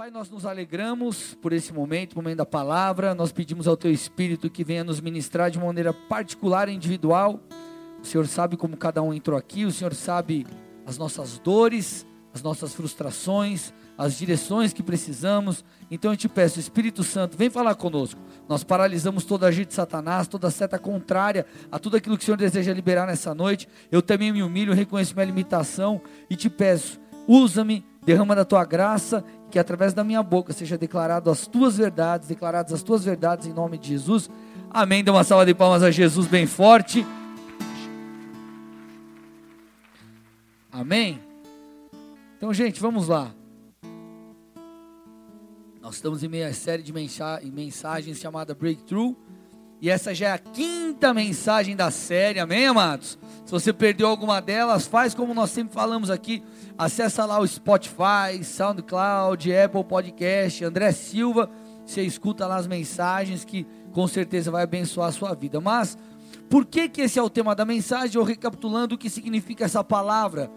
Pai, nós nos alegramos por esse momento, momento da palavra. Nós pedimos ao Teu Espírito que venha nos ministrar de maneira particular e individual. O Senhor sabe como cada um entrou aqui, o Senhor sabe as nossas dores, as nossas frustrações, as direções que precisamos. Então eu te peço, Espírito Santo, vem falar conosco. Nós paralisamos toda a de Satanás, toda seta contrária a tudo aquilo que o Senhor deseja liberar nessa noite. Eu também me humilho, reconheço minha limitação e te peço, usa-me, derrama da tua graça, que através da minha boca seja declarado as tuas verdades, declaradas as tuas verdades em nome de Jesus. Amém. Dê uma salva de palmas a Jesus bem forte. Amém. Então, gente, vamos lá. Nós estamos em meia série de mensagens chamada Breakthrough. E essa já é a quinta mensagem da série, amém, amados? Se você perdeu alguma delas, faz como nós sempre falamos aqui. Acessa lá o Spotify, SoundCloud, Apple Podcast, André Silva. Você escuta lá as mensagens que com certeza vai abençoar a sua vida. Mas por que que esse é o tema da mensagem? Eu recapitulando o que significa essa palavra.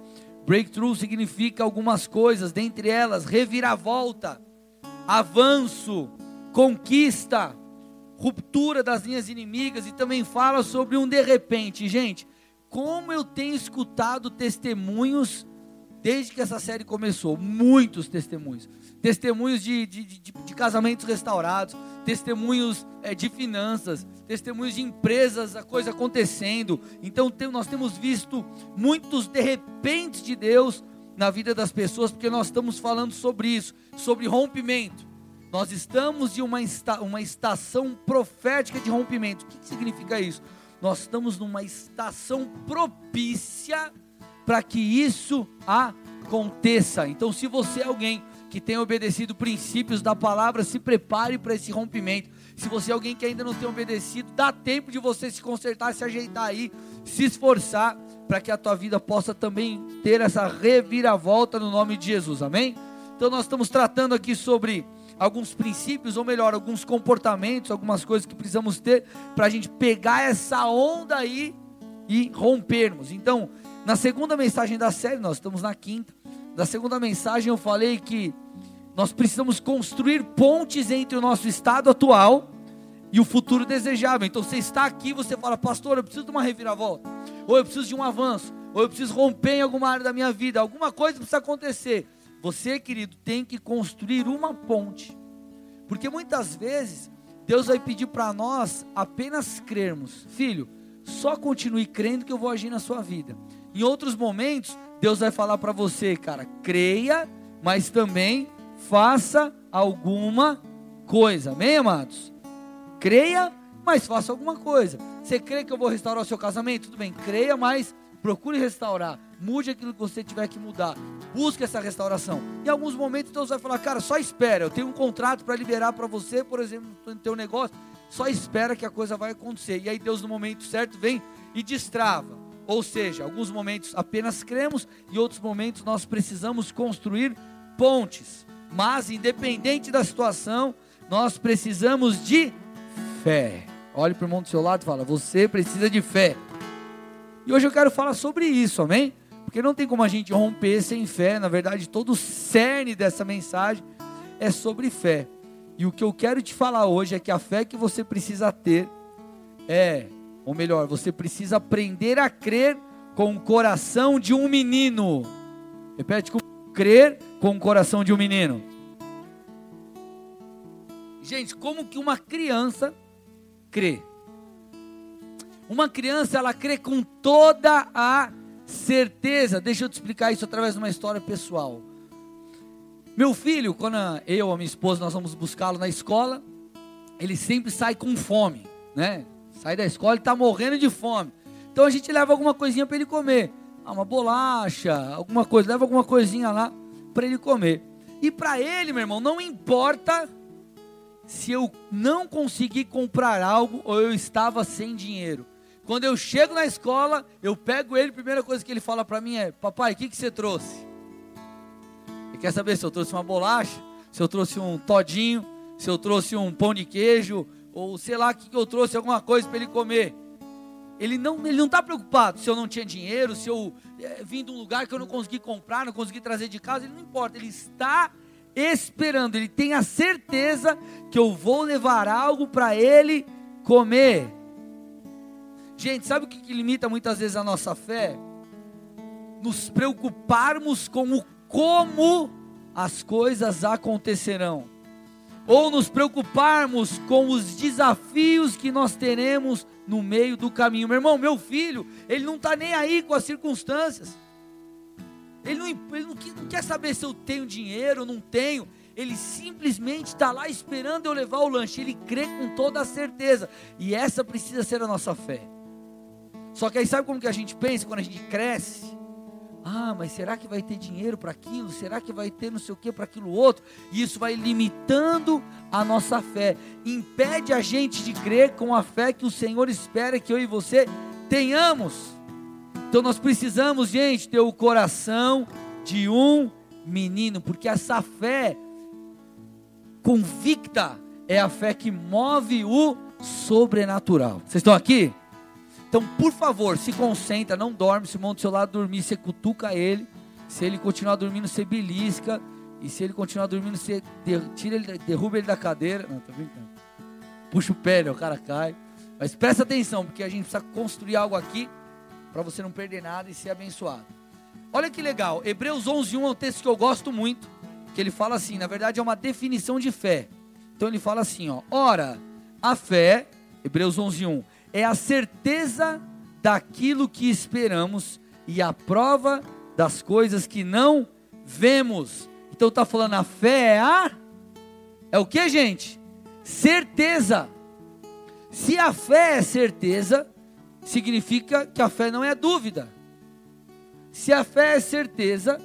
Breakthrough significa algumas coisas, dentre elas, reviravolta, avanço, conquista, ruptura das linhas inimigas e também fala sobre um de repente. Gente, como eu tenho escutado testemunhos desde que essa série começou, muitos testemunhos. Testemunhos de, de, de, de casamentos restaurados, testemunhos é, de finanças, testemunhos de empresas, a coisa acontecendo. Então tem, nós temos visto muitos de repente de Deus na vida das pessoas, porque nós estamos falando sobre isso, sobre rompimento. Nós estamos em uma, esta, uma estação profética de rompimento. O que, que significa isso? Nós estamos numa estação propícia para que isso aconteça. Então, se você é alguém que tem obedecido princípios da palavra, se prepare para esse rompimento. Se você é alguém que ainda não tem obedecido, dá tempo de você se consertar, se ajeitar aí, se esforçar para que a tua vida possa também ter essa reviravolta no nome de Jesus. Amém? Então nós estamos tratando aqui sobre alguns princípios, ou melhor, alguns comportamentos, algumas coisas que precisamos ter para a gente pegar essa onda aí e rompermos. Então, na segunda mensagem da série, nós estamos na quinta. Na segunda mensagem eu falei que nós precisamos construir pontes entre o nosso estado atual e o futuro desejável. Então você está aqui, você fala, pastor, eu preciso de uma reviravolta, ou eu preciso de um avanço, ou eu preciso romper em alguma área da minha vida, alguma coisa precisa acontecer. Você, querido, tem que construir uma ponte, porque muitas vezes Deus vai pedir para nós apenas crermos, filho, só continue crendo que eu vou agir na sua vida. Em outros momentos, Deus vai falar para você, cara, creia, mas também faça alguma coisa. Amém, amados? Creia, mas faça alguma coisa. Você crê que eu vou restaurar o seu casamento? Tudo bem, creia, mas procure restaurar. Mude aquilo que você tiver que mudar. Busque essa restauração. Em alguns momentos Deus vai falar, cara, só espera. Eu tenho um contrato para liberar para você, por exemplo, no teu negócio. Só espera que a coisa vai acontecer. E aí Deus no momento certo vem e destrava. Ou seja, alguns momentos apenas cremos e outros momentos nós precisamos construir pontes. Mas, independente da situação, nós precisamos de fé. Olhe para o irmão do seu lado e fala: Você precisa de fé. E hoje eu quero falar sobre isso, amém? Porque não tem como a gente romper sem fé. Na verdade, todo o cerne dessa mensagem é sobre fé. E o que eu quero te falar hoje é que a fé que você precisa ter é ou melhor, você precisa aprender a crer com o coração de um menino. Repete com crer com o coração de um menino. Gente, como que uma criança crê? Uma criança ela crê com toda a certeza. Deixa eu te explicar isso através de uma história pessoal. Meu filho, quando eu a minha esposa nós vamos buscá-lo na escola, ele sempre sai com fome, né? Sai da escola e está morrendo de fome. Então a gente leva alguma coisinha para ele comer. Ah, uma bolacha, alguma coisa, leva alguma coisinha lá para ele comer. E para ele, meu irmão, não importa se eu não consegui comprar algo ou eu estava sem dinheiro. Quando eu chego na escola, eu pego ele, a primeira coisa que ele fala para mim é: Papai, o que, que você trouxe? Ele quer saber se eu trouxe uma bolacha, se eu trouxe um todinho, se eu trouxe um pão de queijo, ou sei lá que eu trouxe alguma coisa para ele comer. Ele não ele não está preocupado se eu não tinha dinheiro, se eu é, vim de um lugar que eu não consegui comprar, não consegui trazer de casa, ele não importa. Ele está esperando, ele tem a certeza que eu vou levar algo para ele comer. Gente, sabe o que, que limita muitas vezes a nossa fé? Nos preocuparmos com o como as coisas acontecerão, ou nos preocuparmos com os desafios que nós teremos no meio do caminho. Meu irmão, meu filho, ele não está nem aí com as circunstâncias. Ele não, ele não, não quer saber se eu tenho dinheiro ou não tenho. Ele simplesmente está lá esperando eu levar o lanche. Ele crê com toda a certeza. E essa precisa ser a nossa fé. Só que aí sabe como que a gente pensa quando a gente cresce? Ah, mas será que vai ter dinheiro para aquilo? Será que vai ter não sei o que para aquilo outro? E isso vai limitando a nossa fé. Impede a gente de crer com a fé que o Senhor espera que eu e você tenhamos. Então nós precisamos, gente, ter o coração de um menino, porque essa fé convicta é a fé que move o sobrenatural. Vocês estão aqui? Então, por favor, se concentra, não dorme. Se o do seu lado dormir, você cutuca ele. Se ele continuar dormindo, você belisca. E se ele continuar dormindo, você tira ele, derruba ele da cadeira. Não, tô brincando. Puxa o pé, né, o cara cai. Mas presta atenção, porque a gente precisa construir algo aqui para você não perder nada e ser abençoado. Olha que legal, Hebreus 11:1 é um texto que eu gosto muito, que ele fala assim, na verdade é uma definição de fé. Então ele fala assim, ó: Ora, a fé, Hebreus 11:1, é a certeza daquilo que esperamos e a prova das coisas que não vemos. Então está falando a fé é a é o que, gente? Certeza. Se a fé é certeza, significa que a fé não é dúvida. Se a fé é certeza,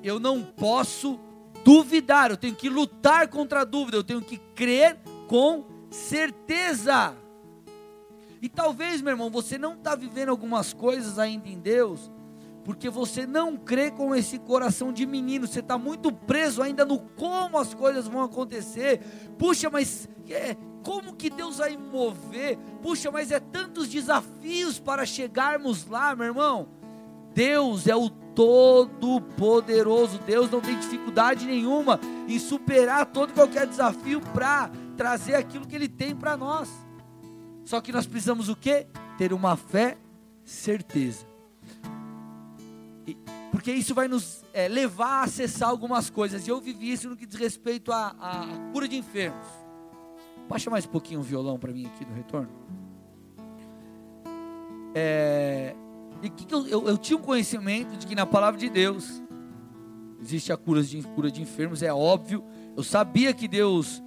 eu não posso duvidar, eu tenho que lutar contra a dúvida, eu tenho que crer com certeza. E talvez, meu irmão, você não está vivendo algumas coisas ainda em Deus, porque você não crê com esse coração de menino, você está muito preso ainda no como as coisas vão acontecer. Puxa, mas é, como que Deus vai mover? Puxa, mas é tantos desafios para chegarmos lá, meu irmão. Deus é o Todo-Poderoso, Deus não tem dificuldade nenhuma em superar todo qualquer desafio para trazer aquilo que Ele tem para nós. Só que nós precisamos o quê? Ter uma fé certeza. E, porque isso vai nos é, levar a acessar algumas coisas. E eu vivi isso no que diz respeito à, à cura de enfermos. Baixa mais um pouquinho o violão para mim aqui no retorno. É, e que, que eu, eu, eu, tinha um conhecimento de que na palavra de Deus existe a cura de, cura de enfermos, é óbvio. Eu sabia que Deus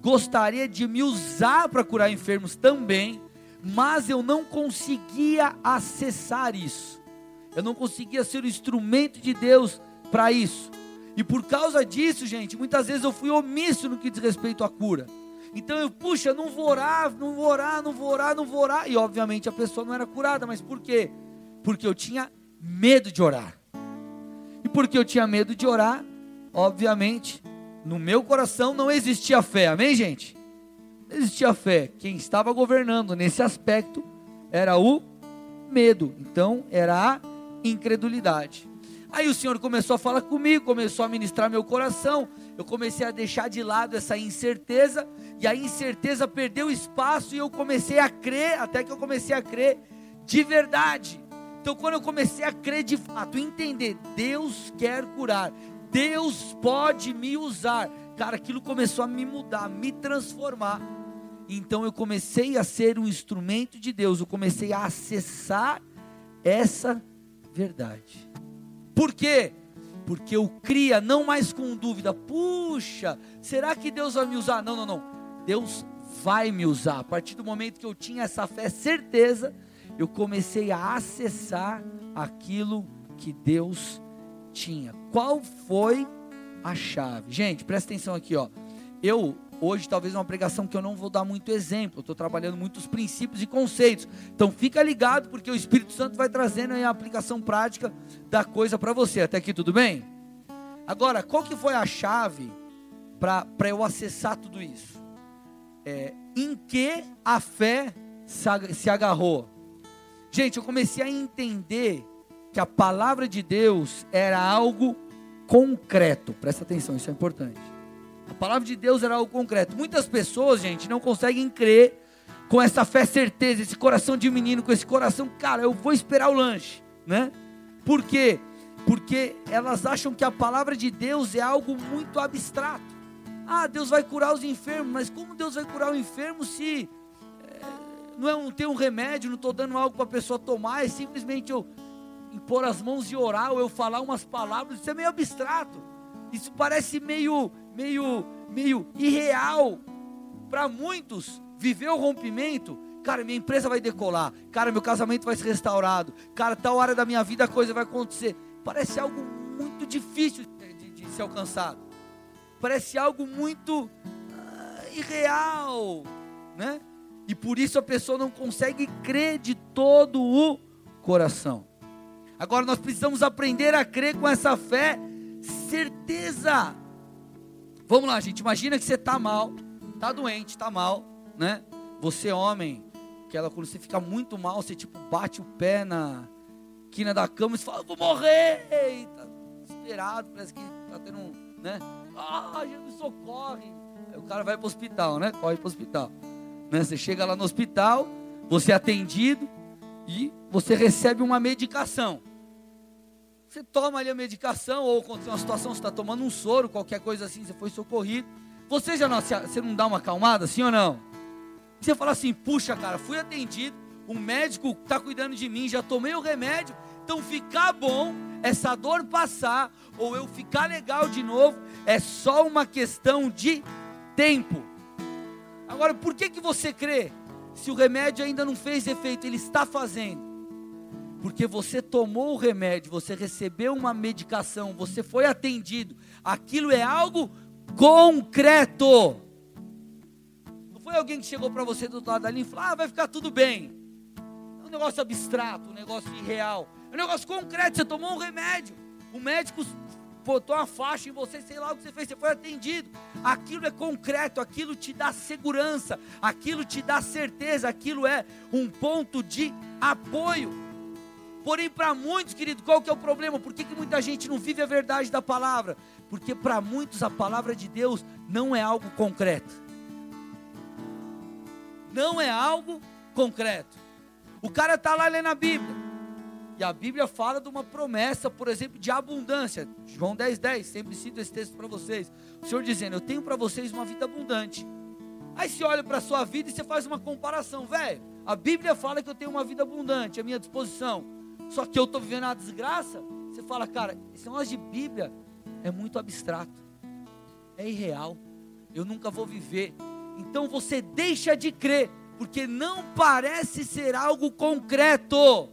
gostaria de me usar para curar enfermos também, mas eu não conseguia acessar isso. Eu não conseguia ser o instrumento de Deus para isso. E por causa disso, gente, muitas vezes eu fui omisso no que diz respeito à cura. Então eu, puxa, não vou orar, não vou orar, não vou orar, não vou orar. E obviamente a pessoa não era curada, mas por quê? Porque eu tinha medo de orar. E porque eu tinha medo de orar, obviamente, no meu coração não existia fé, amém, gente? Não existia fé. Quem estava governando nesse aspecto era o medo, então era a incredulidade. Aí o Senhor começou a falar comigo, começou a ministrar meu coração. Eu comecei a deixar de lado essa incerteza, e a incerteza perdeu espaço e eu comecei a crer, até que eu comecei a crer de verdade. Então, quando eu comecei a crer de fato, entender, Deus quer curar, Deus pode me usar. Cara, aquilo começou a me mudar, me transformar. Então eu comecei a ser um instrumento de Deus, eu comecei a acessar essa verdade. Por quê? Porque eu cria não mais com dúvida, puxa, será que Deus vai me usar? Não, não, não. Deus vai me usar. A partir do momento que eu tinha essa fé, certeza, eu comecei a acessar aquilo que Deus tinha. Qual foi a chave? Gente, presta atenção aqui, ó. Eu hoje talvez uma pregação que eu não vou dar muito exemplo. Estou trabalhando muitos princípios e conceitos. Então fica ligado porque o Espírito Santo vai trazendo a aplicação prática da coisa para você. Até aqui tudo bem? Agora, qual que foi a chave para eu acessar tudo isso? É, em que a fé se agarrou? Gente, eu comecei a entender que a palavra de Deus era algo concreto. Presta atenção, isso é importante. A palavra de Deus era algo concreto. Muitas pessoas, gente, não conseguem crer com essa fé certeza, esse coração de menino, com esse coração, cara, eu vou esperar o lanche, né? Por quê? Porque elas acham que a palavra de Deus é algo muito abstrato. Ah, Deus vai curar os enfermos, mas como Deus vai curar o enfermo se é, não, é um, tem um remédio, não estou dando algo para a pessoa tomar, é simplesmente eu impor as mãos e orar, ou eu falar umas palavras, isso é meio abstrato. Isso parece meio, meio, meio irreal para muitos. Viver o rompimento, cara, minha empresa vai decolar, cara, meu casamento vai ser restaurado, cara, tal área da minha vida a coisa vai acontecer. Parece algo muito difícil de, de, de ser alcançado. Parece algo muito ah, irreal, né? E por isso a pessoa não consegue crer de todo o coração. Agora nós precisamos aprender a crer com essa fé, certeza. Vamos lá, gente. Imagina que você está mal, está doente, está mal, né? Você, homem, aquela quando você fica muito mal, você tipo bate o pé na quina da cama e fala, vou morrer. Está desesperado, parece que está tendo um, né? Ah, Jesus socorre. Aí o cara vai para o hospital, né? Corre para o hospital. Né? Você chega lá no hospital, você é atendido e você recebe uma medicação. Você toma ali a medicação, ou quando tem uma situação, você está tomando um soro, qualquer coisa assim, você foi socorrido. Você já não, você não dá uma acalmada, sim ou não? Você fala assim, puxa cara, fui atendido, o médico está cuidando de mim, já tomei o remédio, então ficar bom, essa dor passar, ou eu ficar legal de novo, é só uma questão de tempo. Agora, por que, que você crê? Se o remédio ainda não fez efeito, ele está fazendo porque você tomou o remédio, você recebeu uma medicação, você foi atendido, aquilo é algo concreto. Não foi alguém que chegou para você do outro lado da linha e falou: ah, vai ficar tudo bem. É um negócio abstrato, um negócio irreal. É um negócio concreto. Você tomou um remédio, o médico botou uma faixa em você, sei lá o que você fez, você foi atendido. Aquilo é concreto, aquilo te dá segurança, aquilo te dá certeza, aquilo é um ponto de apoio. Porém, para muitos, querido, qual que é o problema? Por que, que muita gente não vive a verdade da palavra? Porque para muitos a palavra de Deus não é algo concreto. Não é algo concreto. O cara está lá lendo a Bíblia. E a Bíblia fala de uma promessa, por exemplo, de abundância. João 10, 10, sempre cito esse texto para vocês. O Senhor dizendo: Eu tenho para vocês uma vida abundante. Aí você olha para a sua vida e você faz uma comparação, velho. A Bíblia fala que eu tenho uma vida abundante à minha disposição só que eu estou vivendo a desgraça. Você fala, cara, esse negócio de Bíblia é muito abstrato, é irreal, eu nunca vou viver. Então você deixa de crer, porque não parece ser algo concreto.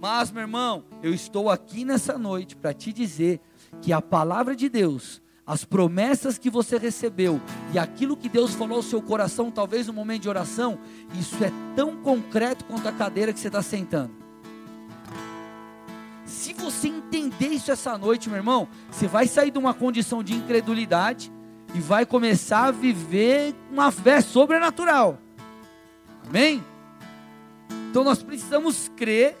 Mas, meu irmão, eu estou aqui nessa noite para te dizer que a palavra de Deus, as promessas que você recebeu e aquilo que Deus falou ao seu coração, talvez no momento de oração, isso é tão concreto quanto a cadeira que você está sentando. Você entender isso essa noite, meu irmão, você vai sair de uma condição de incredulidade e vai começar a viver uma fé sobrenatural. Amém? Então nós precisamos crer,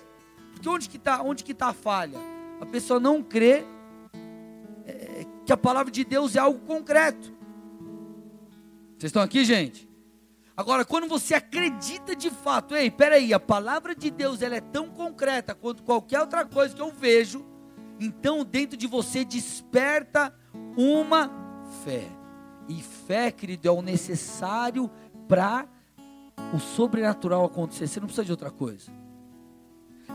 porque onde que está onde que tá a falha? A pessoa não crê é, que a palavra de Deus é algo concreto. Vocês estão aqui, gente? Agora, quando você acredita de fato, ei, peraí, a palavra de Deus ela é tão concreta quanto qualquer outra coisa que eu vejo, então dentro de você desperta uma fé. E fé, querido, é o necessário para o sobrenatural acontecer. Você não precisa de outra coisa.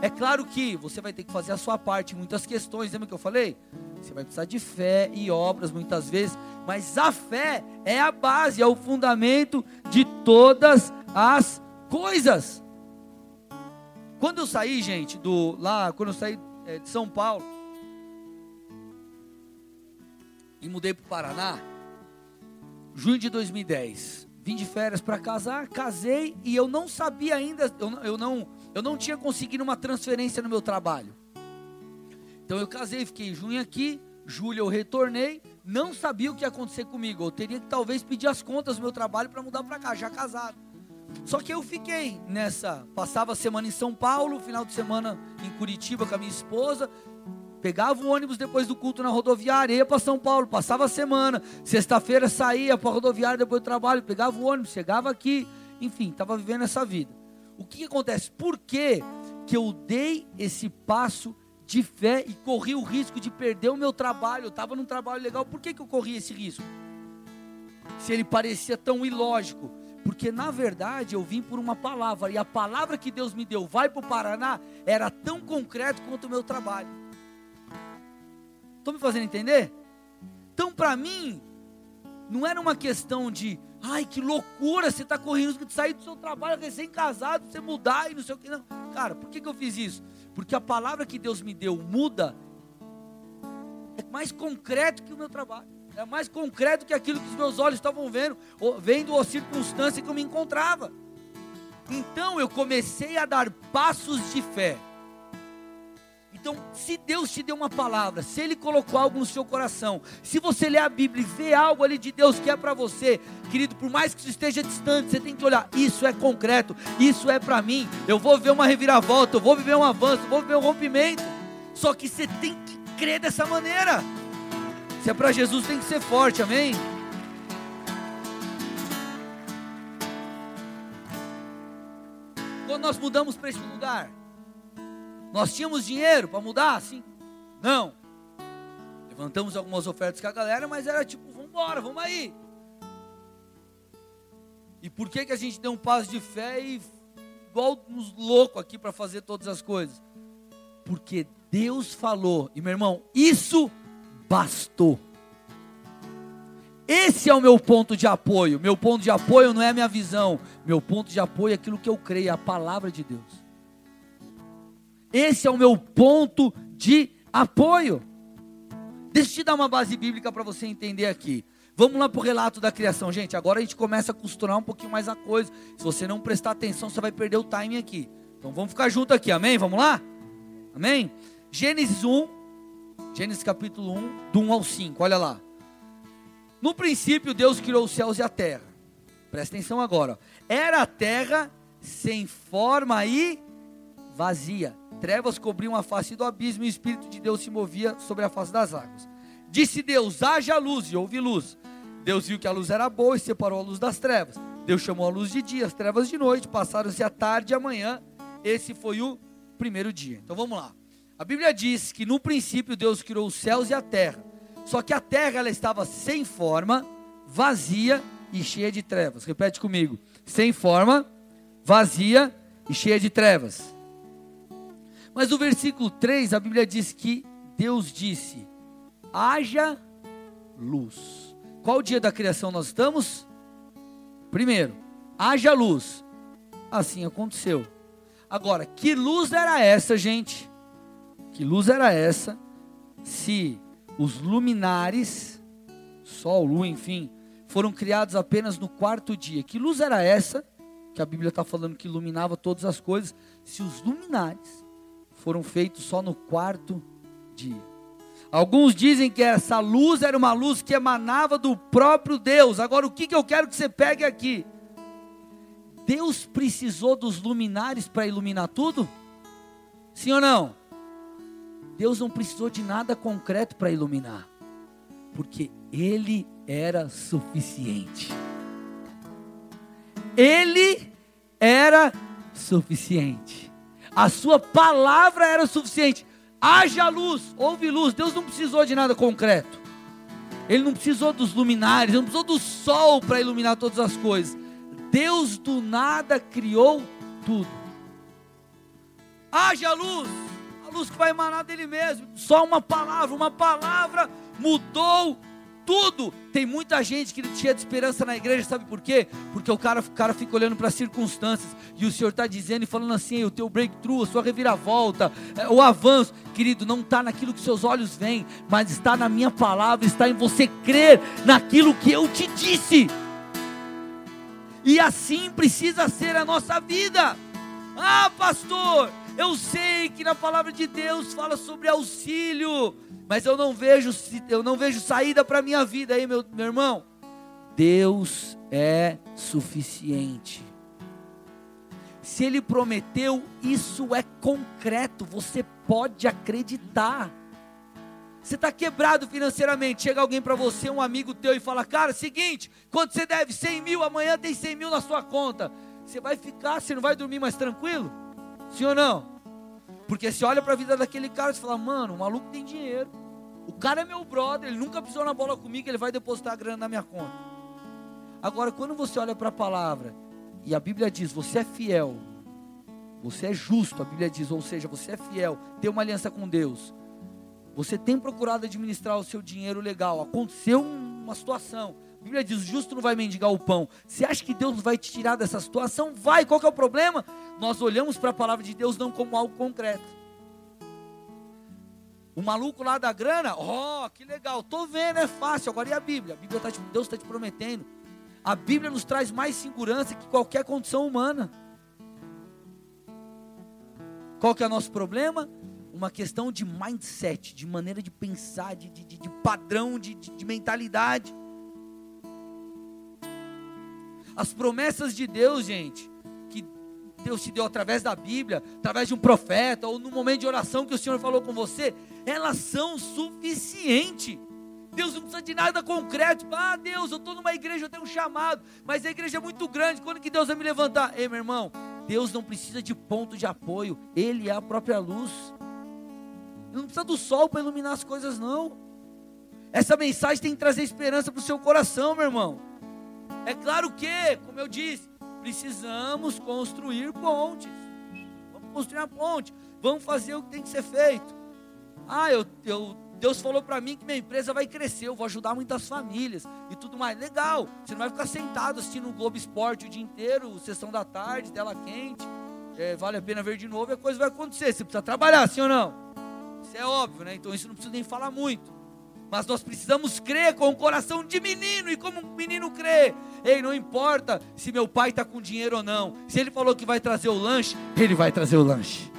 É claro que você vai ter que fazer a sua parte em muitas questões, lembra que eu falei? Você vai precisar de fé e obras muitas vezes, mas a fé é a base, é o fundamento de todas as coisas. Quando eu saí, gente, do lá, quando eu saí é, de São Paulo e mudei para o Paraná, junho de 2010, vim de férias para casar, casei e eu não sabia ainda, eu, eu não, eu não tinha conseguido uma transferência no meu trabalho. Então eu casei, fiquei junho aqui, julho eu retornei, não sabia o que ia acontecer comigo. Eu teria que talvez pedir as contas do meu trabalho para mudar para cá, já casado. Só que eu fiquei nessa, passava a semana em São Paulo, final de semana em Curitiba com a minha esposa, Pegava o ônibus depois do culto na rodoviária, ia para São Paulo, passava a semana. Sexta-feira saía para a rodoviária depois do trabalho, pegava o ônibus, chegava aqui. Enfim, estava vivendo essa vida. O que, que acontece? Por que, que eu dei esse passo de fé e corri o risco de perder o meu trabalho? Eu estava num trabalho legal, por que, que eu corri esse risco? Se ele parecia tão ilógico. Porque na verdade eu vim por uma palavra, e a palavra que Deus me deu, vai para o Paraná, era tão concreto quanto o meu trabalho. Estão me fazendo entender? Então, para mim, não era uma questão de, ai, que loucura, você está correndo de sair do seu trabalho recém-casado, você mudar e não sei o que. Não. Cara, por que, que eu fiz isso? Porque a palavra que Deus me deu muda, é mais concreto que o meu trabalho. É mais concreto que aquilo que os meus olhos estavam vendo, vendo a circunstância que eu me encontrava. Então eu comecei a dar passos de fé. Então, se Deus te deu uma palavra, se Ele colocou algo no seu coração, se você lê a Bíblia e vê algo ali de Deus que é para você, querido, por mais que isso esteja distante, você tem que olhar, isso é concreto, isso é para mim, eu vou ver uma reviravolta, eu vou viver um avanço, eu vou viver um rompimento. Só que você tem que crer dessa maneira. Se é para Jesus, tem que ser forte, amém? Quando nós mudamos para esse lugar, nós tínhamos dinheiro para mudar? Sim. Não. Levantamos algumas ofertas com a galera, mas era tipo, vamos embora, vamos aí. E por que, que a gente deu um passo de fé e igual uns loucos aqui para fazer todas as coisas? Porque Deus falou, e meu irmão, isso bastou. Esse é o meu ponto de apoio. Meu ponto de apoio não é a minha visão. Meu ponto de apoio é aquilo que eu creio, é a palavra de Deus. Esse é o meu ponto de apoio. Deixa eu te dar uma base bíblica para você entender aqui. Vamos lá para o relato da criação, gente. Agora a gente começa a costurar um pouquinho mais a coisa. Se você não prestar atenção, você vai perder o timing aqui. Então vamos ficar junto aqui, amém? Vamos lá? Amém? Gênesis 1, Gênesis capítulo 1, do 1 ao 5, olha lá. No princípio, Deus criou os céus e a terra. Presta atenção agora. Era a terra sem forma e vazia. Trevas cobriam a face do abismo e o Espírito de Deus se movia sobre a face das águas. Disse Deus: haja luz, e houve luz. Deus viu que a luz era boa e separou a luz das trevas. Deus chamou a luz de dia, as trevas de noite, passaram-se a tarde e a manhã. Esse foi o primeiro dia. Então vamos lá. A Bíblia diz que no princípio Deus criou os céus e a terra. Só que a terra ela estava sem forma, vazia e cheia de trevas. Repete comigo: sem forma, vazia e cheia de trevas. Mas no versículo 3, a Bíblia diz que Deus disse: haja luz. Qual dia da criação nós estamos? Primeiro, haja luz. Assim aconteceu. Agora, que luz era essa, gente? Que luz era essa? Se os luminares, sol, lua, enfim, foram criados apenas no quarto dia. Que luz era essa? Que a Bíblia está falando que iluminava todas as coisas. Se os luminares foram feitos só no quarto dia. Alguns dizem que essa luz era uma luz que emanava do próprio Deus. Agora, o que, que eu quero que você pegue aqui? Deus precisou dos luminares para iluminar tudo? Sim ou não? Deus não precisou de nada concreto para iluminar, porque Ele era suficiente. Ele era suficiente. A sua palavra era suficiente. Haja luz, houve luz. Deus não precisou de nada concreto. Ele não precisou dos luminares, não precisou do sol para iluminar todas as coisas. Deus do nada criou tudo. Haja luz, a luz que vai emanar dele mesmo. Só uma palavra, uma palavra mudou tudo. Tem muita gente que tinha de esperança na igreja, sabe por quê? Porque o cara, o cara fica olhando para as circunstâncias e o Senhor está dizendo e falando assim: o teu breakthrough, a sua reviravolta, é, o avanço, querido, não está naquilo que seus olhos veem, mas está na minha palavra, está em você crer naquilo que eu te disse. E assim precisa ser a nossa vida. Ah, pastor, eu sei que na palavra de Deus fala sobre auxílio mas eu não vejo, eu não vejo saída para a minha vida aí, meu, meu irmão. Deus é suficiente. Se Ele prometeu, isso é concreto, você pode acreditar. Você está quebrado financeiramente. Chega alguém para você, um amigo teu, e fala: Cara, seguinte, quanto você deve? 100 mil, amanhã tem 100 mil na sua conta. Você vai ficar, você não vai dormir mais tranquilo? Sim ou não? Porque você olha para a vida daquele cara e fala: Mano, o maluco tem dinheiro. O cara é meu brother, ele nunca pisou na bola comigo, ele vai depositar a grana na minha conta. Agora, quando você olha para a palavra, e a Bíblia diz: Você é fiel, você é justo, a Bíblia diz, ou seja, você é fiel, tem uma aliança com Deus. Você tem procurado administrar o seu dinheiro legal. Aconteceu uma situação. A Bíblia diz: o justo não vai mendigar o pão. Você acha que Deus vai te tirar dessa situação? Vai. Qual que é o problema? Nós olhamos para a palavra de Deus não como algo concreto. O maluco lá da grana, ó, oh, que legal, tô vendo, é fácil. Agora e a Bíblia? A Bíblia tá te, Deus está te prometendo. A Bíblia nos traz mais segurança que qualquer condição humana. Qual que é o nosso problema? uma questão de mindset, de maneira de pensar, de, de, de padrão, de, de, de mentalidade. As promessas de Deus, gente, que Deus te deu através da Bíblia, através de um profeta, ou no momento de oração que o Senhor falou com você, elas são suficientes. Deus não precisa de nada concreto. Ah, Deus, eu estou numa igreja, eu tenho um chamado, mas a igreja é muito grande. Quando que Deus vai me levantar? Ei, meu irmão, Deus não precisa de ponto de apoio, Ele é a própria luz. Não precisa do sol para iluminar as coisas, não. Essa mensagem tem que trazer esperança para o seu coração, meu irmão. É claro que, como eu disse, precisamos construir pontes. Vamos construir uma ponte. Vamos fazer o que tem que ser feito. Ah, eu, eu Deus falou para mim que minha empresa vai crescer, eu vou ajudar muitas famílias e tudo mais. Legal. Você não vai ficar sentado assistindo o Globo Esporte o dia inteiro, sessão da tarde, tela quente. É, vale a pena ver de novo e a coisa vai acontecer. Você precisa trabalhar, sim ou não? Isso é óbvio, né? Então isso não precisa nem falar muito. Mas nós precisamos crer com o coração de menino e como um menino crê. Ei, não importa se meu pai está com dinheiro ou não. Se ele falou que vai trazer o lanche, ele vai trazer o lanche.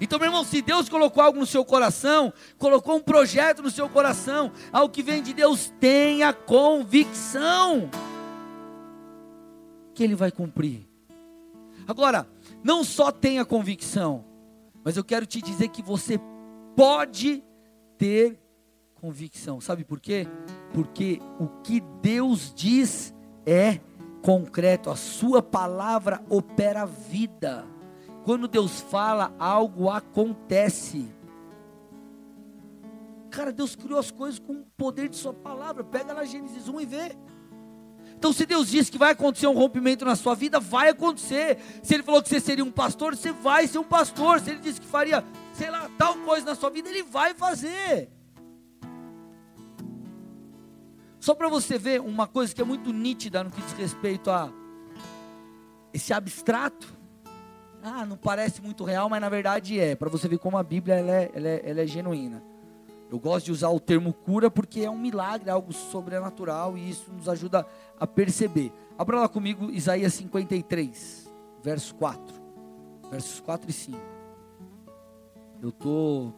Então, meu irmão, se Deus colocou algo no seu coração, colocou um projeto no seu coração, algo que vem de Deus, tenha convicção que Ele vai cumprir. Agora, não só tenha convicção, mas eu quero te dizer que você pode ter convicção. Sabe por quê? Porque o que Deus diz é concreto. A sua palavra opera vida. Quando Deus fala, algo acontece. Cara, Deus criou as coisas com o poder de sua palavra. Pega lá Gênesis 1 e vê. Então, se Deus disse que vai acontecer um rompimento na sua vida, vai acontecer. Se Ele falou que você seria um pastor, você vai ser um pastor. Se Ele disse que faria, sei lá, tal coisa na sua vida, Ele vai fazer. Só para você ver uma coisa que é muito nítida no que diz respeito a esse abstrato. Ah, não parece muito real, mas na verdade é. Para você ver como a Bíblia ela é, ela é, ela é genuína. Eu gosto de usar o termo cura porque é um milagre, algo sobrenatural e isso nos ajuda a perceber. Abra lá comigo Isaías 53, verso 4. Versos 4 e 5. Eu estou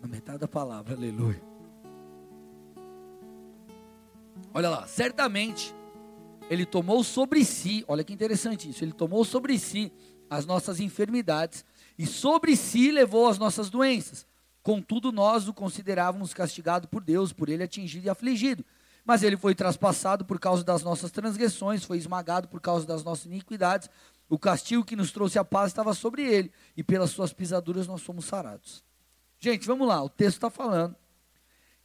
na metade da palavra, aleluia. Olha lá, certamente ele tomou sobre si, olha que interessante isso, ele tomou sobre si as nossas enfermidades e sobre si levou as nossas doenças. Contudo, nós o considerávamos castigado por Deus, por ele atingido e afligido. Mas ele foi traspassado por causa das nossas transgressões, foi esmagado por causa das nossas iniquidades. O castigo que nos trouxe a paz estava sobre ele, e pelas suas pisaduras nós fomos sarados. Gente, vamos lá, o texto está falando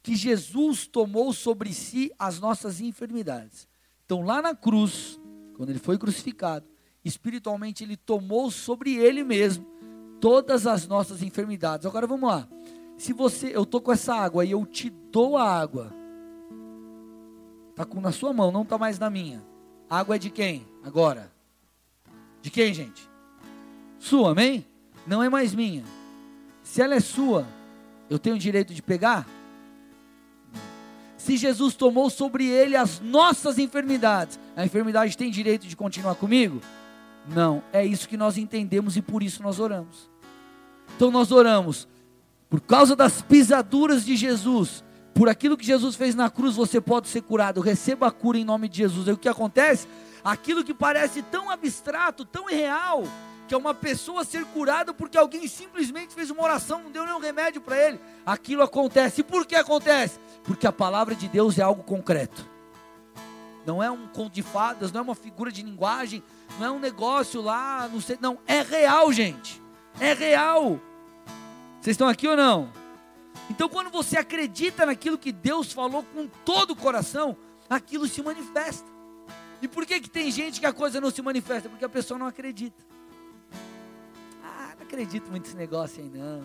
que Jesus tomou sobre si as nossas enfermidades. Então, lá na cruz, quando ele foi crucificado, espiritualmente ele tomou sobre ele mesmo todas as nossas enfermidades. Agora vamos lá. Se você, eu tô com essa água e eu te dou a água, tá com na sua mão, não tá mais na minha. A água é de quem? Agora. De quem, gente? Sua, amém? Não é mais minha. Se ela é sua, eu tenho o direito de pegar? Se Jesus tomou sobre ele as nossas enfermidades, a enfermidade tem direito de continuar comigo? Não, é isso que nós entendemos e por isso nós oramos. Então nós oramos, por causa das pisaduras de Jesus, por aquilo que Jesus fez na cruz, você pode ser curado. Receba a cura em nome de Jesus. E o que acontece? Aquilo que parece tão abstrato, tão irreal, que é uma pessoa ser curada porque alguém simplesmente fez uma oração, não deu nenhum remédio para ele. Aquilo acontece. E por que acontece? Porque a palavra de Deus é algo concreto. Não é um conto de fadas, não é uma figura de linguagem, não é um negócio lá, não sei, não, é real, gente. É real. Vocês estão aqui ou não? Então, quando você acredita naquilo que Deus falou com todo o coração, aquilo se manifesta. E por que, que tem gente que a coisa não se manifesta? Porque a pessoa não acredita. Ah, não acredito muito nesse negócio aí, não.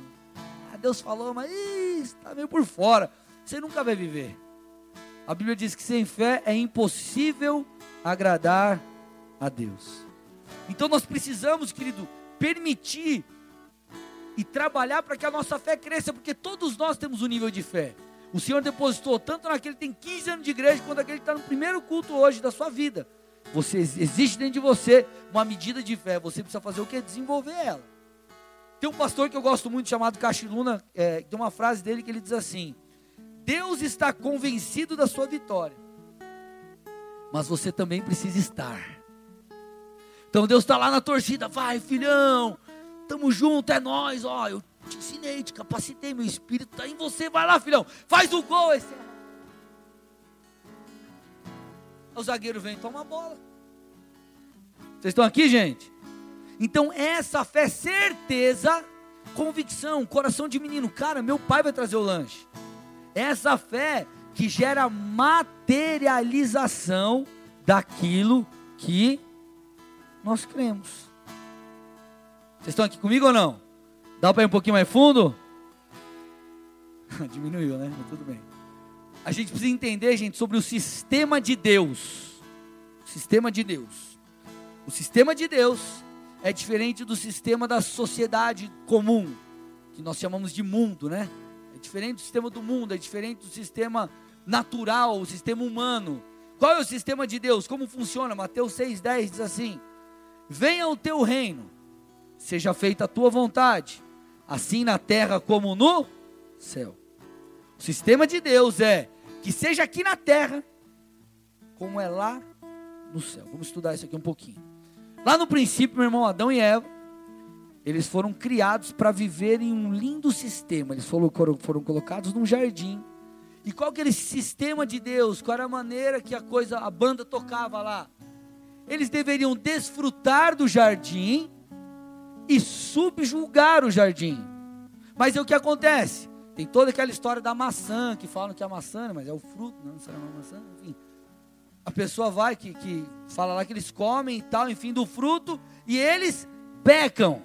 Ah, Deus falou, mas está meio por fora. Você nunca vai viver. A Bíblia diz que sem fé é impossível agradar a Deus. Então nós precisamos, querido, permitir e trabalhar para que a nossa fé cresça, porque todos nós temos um nível de fé. O Senhor depositou tanto naquele que tem 15 anos de igreja, quanto naquele que está no primeiro culto hoje da sua vida. Você existe dentro de você uma medida de fé. Você precisa fazer o que? Desenvolver ela. Tem um pastor que eu gosto muito chamado Cachiluna, é, tem uma frase dele que ele diz assim: Deus está convencido da sua vitória, mas você também precisa estar. Então Deus está lá na torcida, vai filhão, Tamo junto, é nós, ó. Eu te ensinei, te capacitei, meu espírito está em você. Vai lá, filhão, faz o gol. Esse... O zagueiro vem, toma a bola. Vocês estão aqui, gente? Então, essa fé, certeza, convicção, coração de menino. Cara, meu pai vai trazer o lanche. Essa fé que gera materialização daquilo que nós cremos. Vocês estão aqui comigo ou não? Dá para ir um pouquinho mais fundo? Diminuiu, né? Mas tudo bem. A gente precisa entender, gente, sobre o sistema de Deus. O sistema de Deus. O sistema de Deus é diferente do sistema da sociedade comum, que nós chamamos de mundo, né? É diferente do sistema do mundo, é diferente do sistema natural, o sistema humano. Qual é o sistema de Deus? Como funciona? Mateus 6,10 diz assim: Venha o teu reino seja feita a tua vontade, assim na terra como no céu. O sistema de Deus é que seja aqui na terra, como é lá no céu. Vamos estudar isso aqui um pouquinho. Lá no princípio, meu irmão Adão e Eva, eles foram criados para viver em um lindo sistema. Eles foram, foram colocados num jardim. E qual que era esse sistema de Deus? Qual era a maneira que a coisa, a banda tocava lá? Eles deveriam desfrutar do jardim e subjugar o jardim. Mas é o que acontece? Tem toda aquela história da maçã, que falam que é a maçã, mas é o fruto, não será uma maçã, enfim. A pessoa vai, que, que fala lá que eles comem e tal, enfim, do fruto, e eles pecam.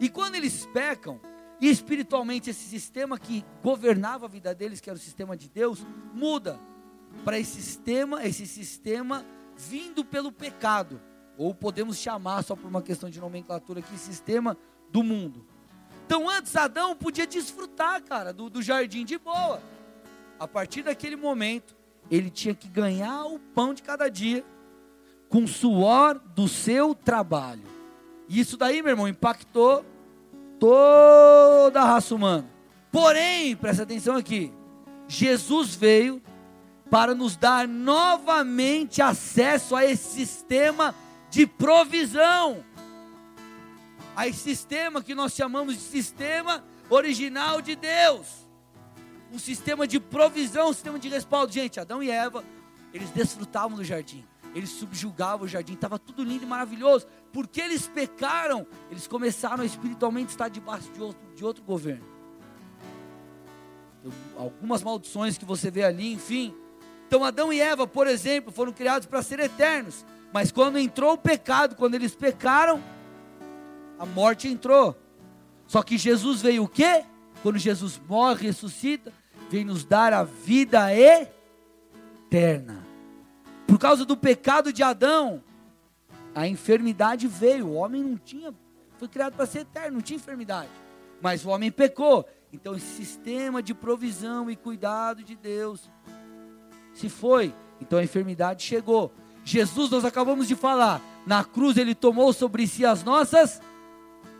E quando eles pecam, e espiritualmente esse sistema que governava a vida deles, que era o sistema de Deus, muda para esse sistema, esse sistema vindo pelo pecado ou podemos chamar só por uma questão de nomenclatura aqui, sistema do mundo. Então antes Adão podia desfrutar, cara, do, do jardim de boa. A partir daquele momento, ele tinha que ganhar o pão de cada dia com o suor do seu trabalho. E isso daí, meu irmão, impactou toda a raça humana. Porém, presta atenção aqui. Jesus veio para nos dar novamente acesso a esse sistema de provisão. A esse sistema que nós chamamos de sistema original de Deus. Um sistema de provisão, um sistema de respaldo. Gente, Adão e Eva, eles desfrutavam do jardim. Eles subjugavam o jardim, estava tudo lindo e maravilhoso. Porque eles pecaram, eles começaram a espiritualmente estar debaixo de outro, de outro governo. Algumas maldições que você vê ali, enfim. Então Adão e Eva, por exemplo, foram criados para ser eternos. Mas quando entrou o pecado, quando eles pecaram, a morte entrou. Só que Jesus veio o quê? Quando Jesus morre, ressuscita, vem nos dar a vida eterna. Por causa do pecado de Adão, a enfermidade veio. O homem não tinha, foi criado para ser eterno, não tinha enfermidade. Mas o homem pecou. Então esse sistema de provisão e cuidado de Deus se foi. Então a enfermidade chegou. Jesus, nós acabamos de falar, na cruz ele tomou sobre si as nossas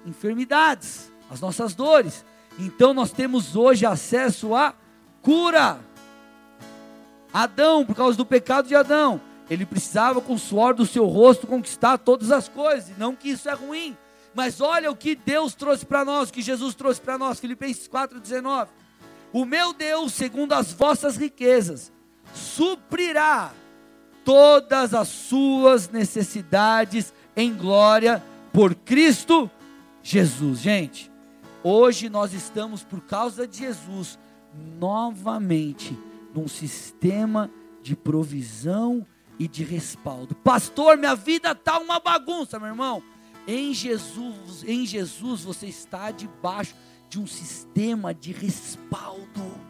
enfermidades, as nossas dores. Então nós temos hoje acesso à cura. Adão, por causa do pecado de Adão, ele precisava com o suor do seu rosto conquistar todas as coisas, não que isso é ruim, Mas olha o que Deus trouxe para nós, o que Jesus trouxe para nós, Filipenses 4,19. O meu Deus, segundo as vossas riquezas, suprirá todas as suas necessidades em glória por Cristo Jesus. Gente, hoje nós estamos, por causa de Jesus, novamente num sistema de provisão e de respaldo. Pastor, minha vida está uma bagunça, meu irmão. Em Jesus, em Jesus você está debaixo de um sistema de respaldo.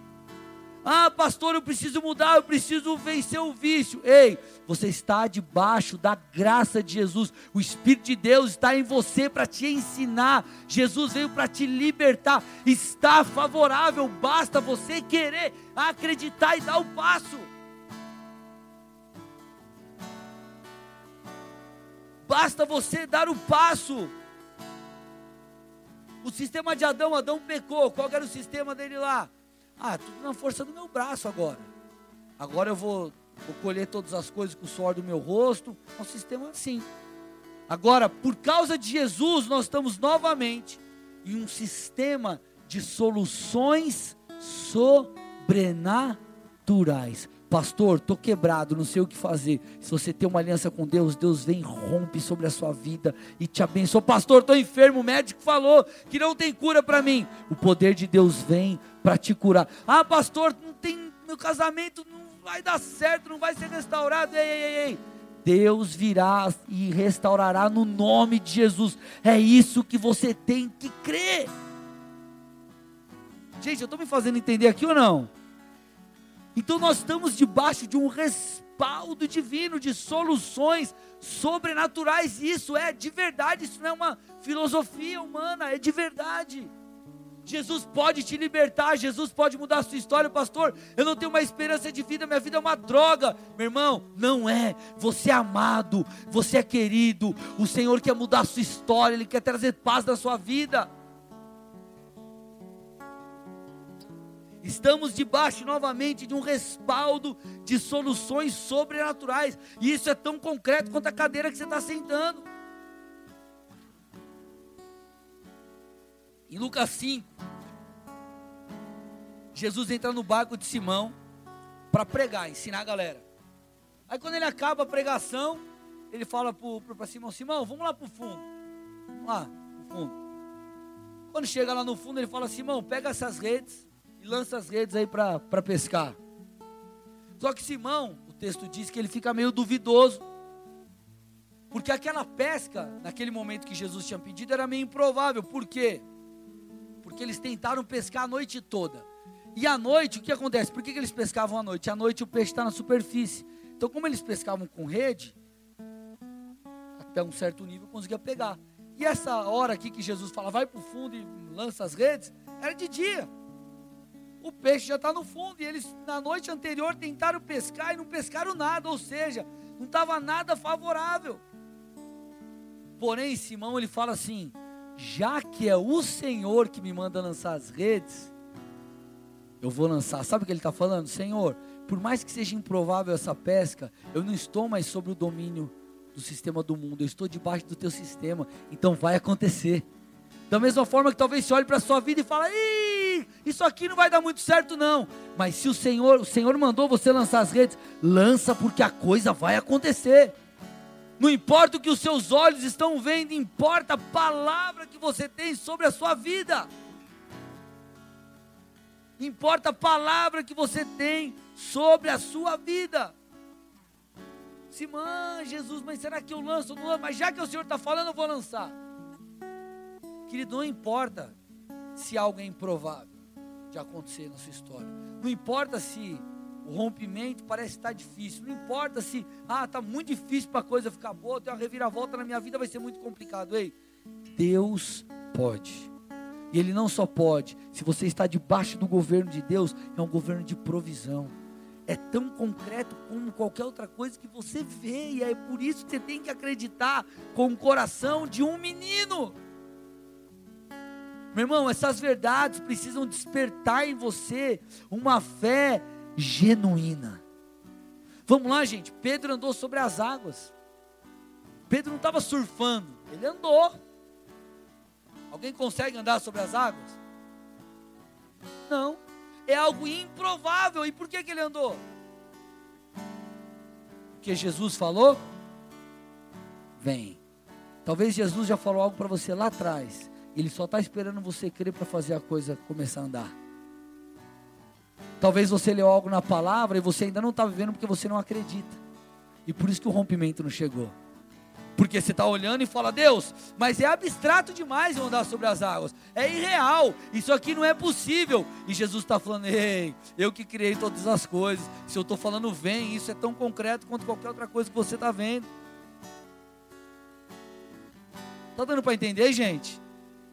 Ah, pastor, eu preciso mudar, eu preciso vencer o vício. Ei, você está debaixo da graça de Jesus. O Espírito de Deus está em você para te ensinar. Jesus veio para te libertar. Está favorável, basta você querer acreditar e dar o passo. Basta você dar o passo. O sistema de Adão, Adão pecou. Qual era o sistema dele lá? Ah, tudo na força do meu braço agora. Agora eu vou, vou colher todas as coisas com o suor do meu rosto. É um sistema assim. Agora, por causa de Jesus, nós estamos novamente em um sistema de soluções sobrenaturais. Pastor, estou quebrado, não sei o que fazer. Se você tem uma aliança com Deus, Deus vem, rompe sobre a sua vida e te abençoa. Pastor, estou enfermo, o médico falou que não tem cura para mim. O poder de Deus vem para te curar. Ah, pastor, não tem meu casamento, não vai dar certo, não vai ser restaurado. Ei, ei, ei. Deus virá e restaurará no nome de Jesus. É isso que você tem que crer. Gente, eu estou me fazendo entender aqui ou não? Então nós estamos debaixo de um respaldo divino, de soluções sobrenaturais. Isso é de verdade, isso não é uma filosofia humana, é de verdade. Jesus pode te libertar, Jesus pode mudar a sua história, pastor. Eu não tenho uma esperança de vida, minha vida é uma droga. Meu irmão, não é. Você é amado, você é querido. O Senhor quer mudar a sua história, Ele quer trazer paz na sua vida. Estamos debaixo novamente de um respaldo de soluções sobrenaturais. E isso é tão concreto quanto a cadeira que você está sentando. Em Lucas 5, Jesus entra no barco de Simão para pregar, ensinar a galera. Aí quando ele acaba a pregação, ele fala para Simão: Simão, vamos lá para o fundo. Vamos lá, para o fundo. Quando chega lá no fundo, ele fala: Simão, pega essas redes lança as redes aí para pescar. Só que Simão, o texto diz que ele fica meio duvidoso. Porque aquela pesca, naquele momento que Jesus tinha pedido, era meio improvável. Por quê? Porque eles tentaram pescar a noite toda. E à noite, o que acontece? Por que, que eles pescavam à noite? À noite o peixe está na superfície. Então, como eles pescavam com rede, até um certo nível conseguia pegar. E essa hora aqui que Jesus fala, vai para o fundo e lança as redes, era de dia o peixe já está no fundo. E eles, na noite anterior, tentaram pescar e não pescaram nada, ou seja, não estava nada favorável. Porém, Simão ele fala assim: já que é o Senhor que me manda lançar as redes, eu vou lançar. Sabe o que ele está falando? Senhor, por mais que seja improvável essa pesca, eu não estou mais sobre o domínio do sistema do mundo, eu estou debaixo do teu sistema, então vai acontecer. Da mesma forma que talvez você olhe para a sua vida e fale, Ih, isso aqui não vai dar muito certo não. Mas se o Senhor, o Senhor mandou você lançar as redes, lança porque a coisa vai acontecer. Não importa o que os seus olhos estão vendo, importa a palavra que você tem sobre a sua vida. Importa a palavra que você tem sobre a sua vida. Simão, Jesus, mas será que eu lanço? Não, mas já que o Senhor está falando, eu vou lançar. Querido, não importa se algo é improvável de acontecer na sua história. Não importa se o rompimento parece estar difícil. Não importa se, ah, está muito difícil para a coisa ficar boa, tem uma reviravolta na minha vida, vai ser muito complicado. Ei, Deus pode. E Ele não só pode, se você está debaixo do governo de Deus, é um governo de provisão. É tão concreto como qualquer outra coisa que você vê, e é por isso que você tem que acreditar com o coração de um menino. Meu irmão, essas verdades precisam despertar em você uma fé genuína. Vamos lá, gente. Pedro andou sobre as águas. Pedro não estava surfando, ele andou. Alguém consegue andar sobre as águas? Não. É algo improvável. E por que, que ele andou? Porque Jesus falou: Vem. Talvez Jesus já falou algo para você lá atrás. Ele só está esperando você crer para fazer a coisa começar a andar. Talvez você leu algo na palavra e você ainda não está vivendo porque você não acredita. E por isso que o rompimento não chegou. Porque você está olhando e fala, Deus, mas é abstrato demais eu andar sobre as águas. É irreal. Isso aqui não é possível. E Jesus está falando, ei, eu que criei todas as coisas. Se eu estou falando, vem, isso é tão concreto quanto qualquer outra coisa que você está vendo. Está dando para entender, gente?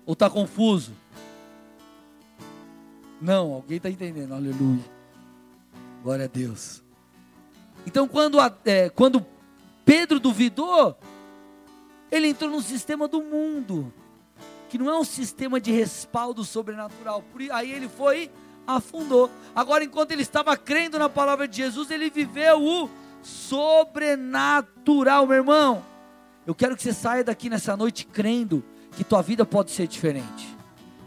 Ou está confuso? Não, alguém está entendendo, aleluia. Glória a Deus. Então, quando, é, quando Pedro duvidou, ele entrou no sistema do mundo, que não é um sistema de respaldo sobrenatural. Aí ele foi, afundou. Agora, enquanto ele estava crendo na palavra de Jesus, ele viveu o sobrenatural, meu irmão. Eu quero que você saia daqui nessa noite crendo que tua vida pode ser diferente.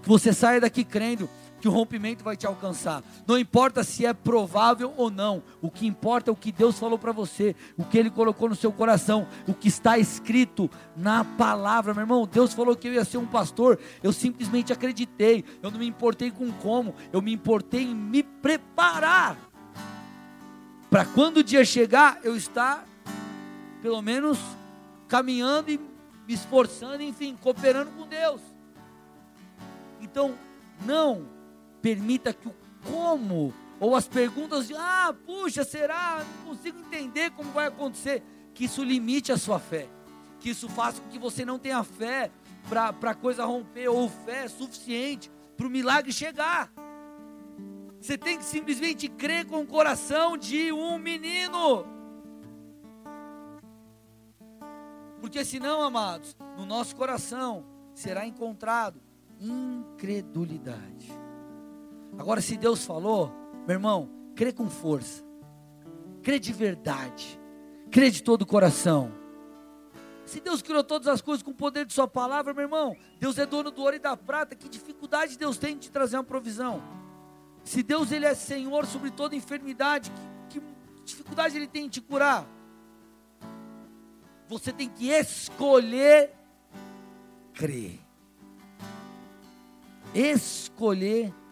Que você saia daqui crendo que o rompimento vai te alcançar. Não importa se é provável ou não, o que importa é o que Deus falou para você, o que Ele colocou no seu coração, o que está escrito na palavra, meu irmão. Deus falou que eu ia ser um pastor, eu simplesmente acreditei, eu não me importei com como, eu me importei em me preparar para quando o dia chegar eu estar, pelo menos, caminhando e me esforçando, enfim, cooperando com Deus. Então, não permita que o como ou as perguntas de ah, puxa, será? Não consigo entender como vai acontecer. Que isso limite a sua fé. Que isso faça com que você não tenha fé para a coisa romper, ou fé suficiente para o milagre chegar. Você tem que simplesmente crer com o coração de um menino. Porque senão, amados, no nosso coração será encontrado incredulidade. Agora, se Deus falou, meu irmão, crê com força, crê de verdade, crê de todo o coração. Se Deus criou todas as coisas com o poder de Sua palavra, meu irmão, Deus é dono do ouro e da prata, que dificuldade Deus tem de trazer uma provisão? Se Deus ele é Senhor sobre toda enfermidade, que, que dificuldade Ele tem de te curar? Você tem que escolher crer. Escolher crer,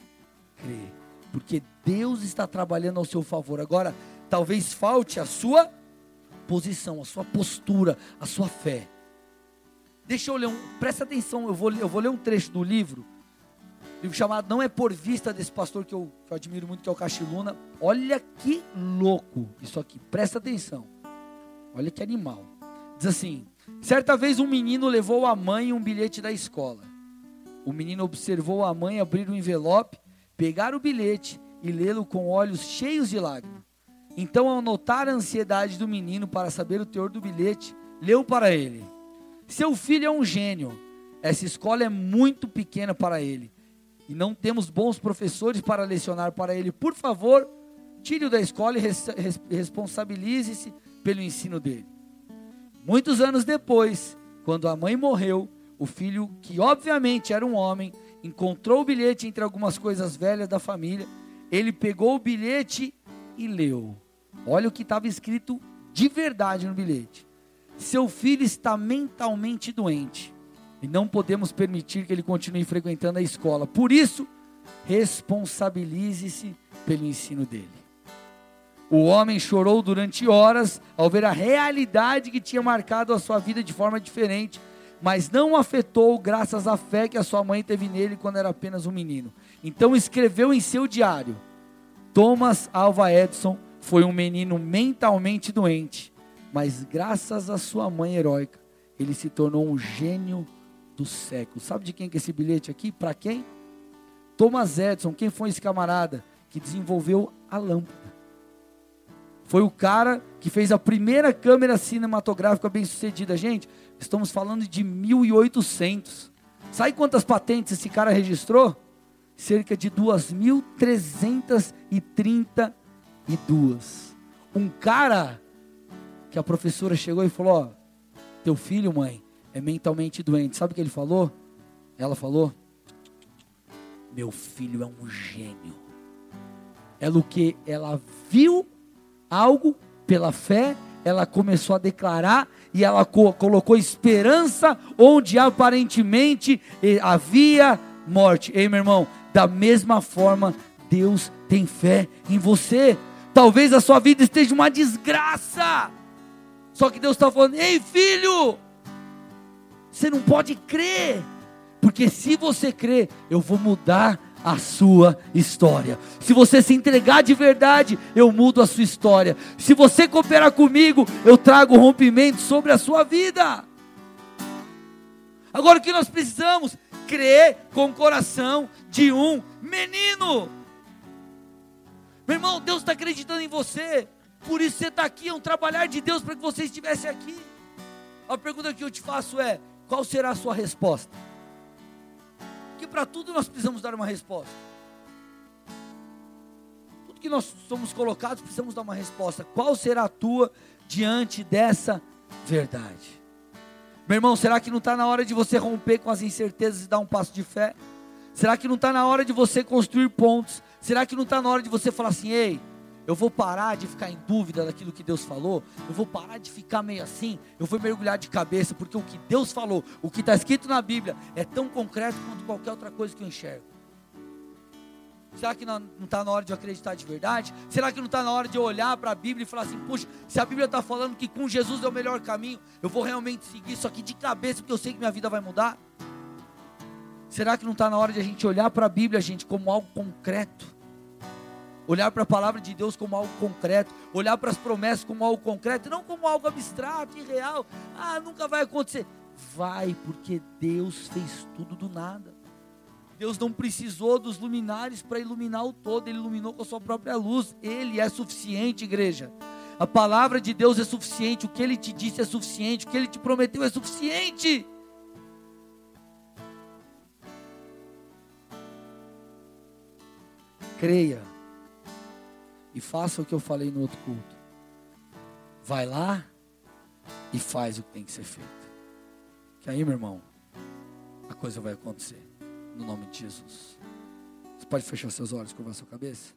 porque Deus está trabalhando ao seu favor. Agora, talvez falte a sua posição, a sua postura, a sua fé. Deixa eu ler um, presta atenção, eu vou, eu vou ler um trecho do livro, livro chamado Não é por vista desse pastor que eu, que eu admiro muito, que é o Cachiluna. Olha que louco isso aqui, presta atenção. Olha que animal. Diz assim: certa vez um menino levou à mãe um bilhete da escola. O menino observou a mãe abrir o um envelope pegar o bilhete e lê-lo com olhos cheios de lágrimas. Então, ao notar a ansiedade do menino para saber o teor do bilhete, leu para ele: Seu filho é um gênio. Essa escola é muito pequena para ele. E não temos bons professores para lecionar para ele. Por favor, tire-o da escola e res responsabilize-se pelo ensino dele. Muitos anos depois, quando a mãe morreu, o filho, que obviamente era um homem, encontrou o bilhete entre algumas coisas velhas da família. Ele pegou o bilhete e leu. Olha o que estava escrito de verdade no bilhete. Seu filho está mentalmente doente e não podemos permitir que ele continue frequentando a escola. Por isso, responsabilize-se pelo ensino dele. O homem chorou durante horas ao ver a realidade que tinha marcado a sua vida de forma diferente mas não o afetou graças à fé que a sua mãe teve nele quando era apenas um menino. Então escreveu em seu diário: Thomas Alva Edison foi um menino mentalmente doente, mas graças à sua mãe heróica, ele se tornou um gênio do século. Sabe de quem que é esse bilhete aqui? Para quem? Thomas Edison, quem foi esse camarada que desenvolveu a lâmpada? Foi o cara que fez a primeira câmera cinematográfica bem sucedida, gente. Estamos falando de 1800. Sabe quantas patentes esse cara registrou? Cerca de 2.332. Um cara que a professora chegou e falou: ó, teu filho, mãe, é mentalmente doente. Sabe o que ele falou? Ela falou: Meu filho é um gênio. Ela o que? Ela viu algo pela fé, ela começou a declarar e ela co colocou esperança onde aparentemente havia morte. Ei, meu irmão, da mesma forma, Deus tem fé em você. Talvez a sua vida esteja uma desgraça. Só que Deus está falando: ei, filho, você não pode crer, porque se você crer, eu vou mudar a sua história. Se você se entregar de verdade, eu mudo a sua história. Se você cooperar comigo, eu trago rompimento sobre a sua vida. Agora o que nós precisamos? Crer com o coração de um menino. Meu irmão, Deus está acreditando em você. Por isso você está aqui, é um trabalhar de Deus para que você estivesse aqui. A pergunta que eu te faço é: qual será a sua resposta? Porque para tudo nós precisamos dar uma resposta. Tudo que nós somos colocados, precisamos dar uma resposta. Qual será a tua diante dessa verdade? Meu irmão, será que não está na hora de você romper com as incertezas e dar um passo de fé? Será que não está na hora de você construir pontos? Será que não está na hora de você falar assim, ei, eu vou parar de ficar em dúvida daquilo que Deus falou. Eu vou parar de ficar meio assim. Eu vou mergulhar de cabeça, porque o que Deus falou, o que está escrito na Bíblia, é tão concreto quanto qualquer outra coisa que eu enxergo. Será que não está na hora de eu acreditar de verdade? Será que não está na hora de eu olhar para a Bíblia e falar assim: puxa, se a Bíblia está falando que com Jesus é o melhor caminho, eu vou realmente seguir isso aqui de cabeça, porque eu sei que minha vida vai mudar? Será que não está na hora de a gente olhar para a Bíblia, gente, como algo concreto? Olhar para a palavra de Deus como algo concreto, olhar para as promessas como algo concreto, não como algo abstrato, irreal. Ah, nunca vai acontecer. Vai, porque Deus fez tudo do nada. Deus não precisou dos luminares para iluminar o todo, Ele iluminou com a sua própria luz. Ele é suficiente, igreja. A palavra de Deus é suficiente, o que Ele te disse é suficiente, o que Ele te prometeu é suficiente. Creia e faça o que eu falei no outro culto. Vai lá e faz o que tem que ser feito. Que aí, meu irmão, a coisa vai acontecer. No nome de Jesus. Você pode fechar seus olhos, curvar sua cabeça?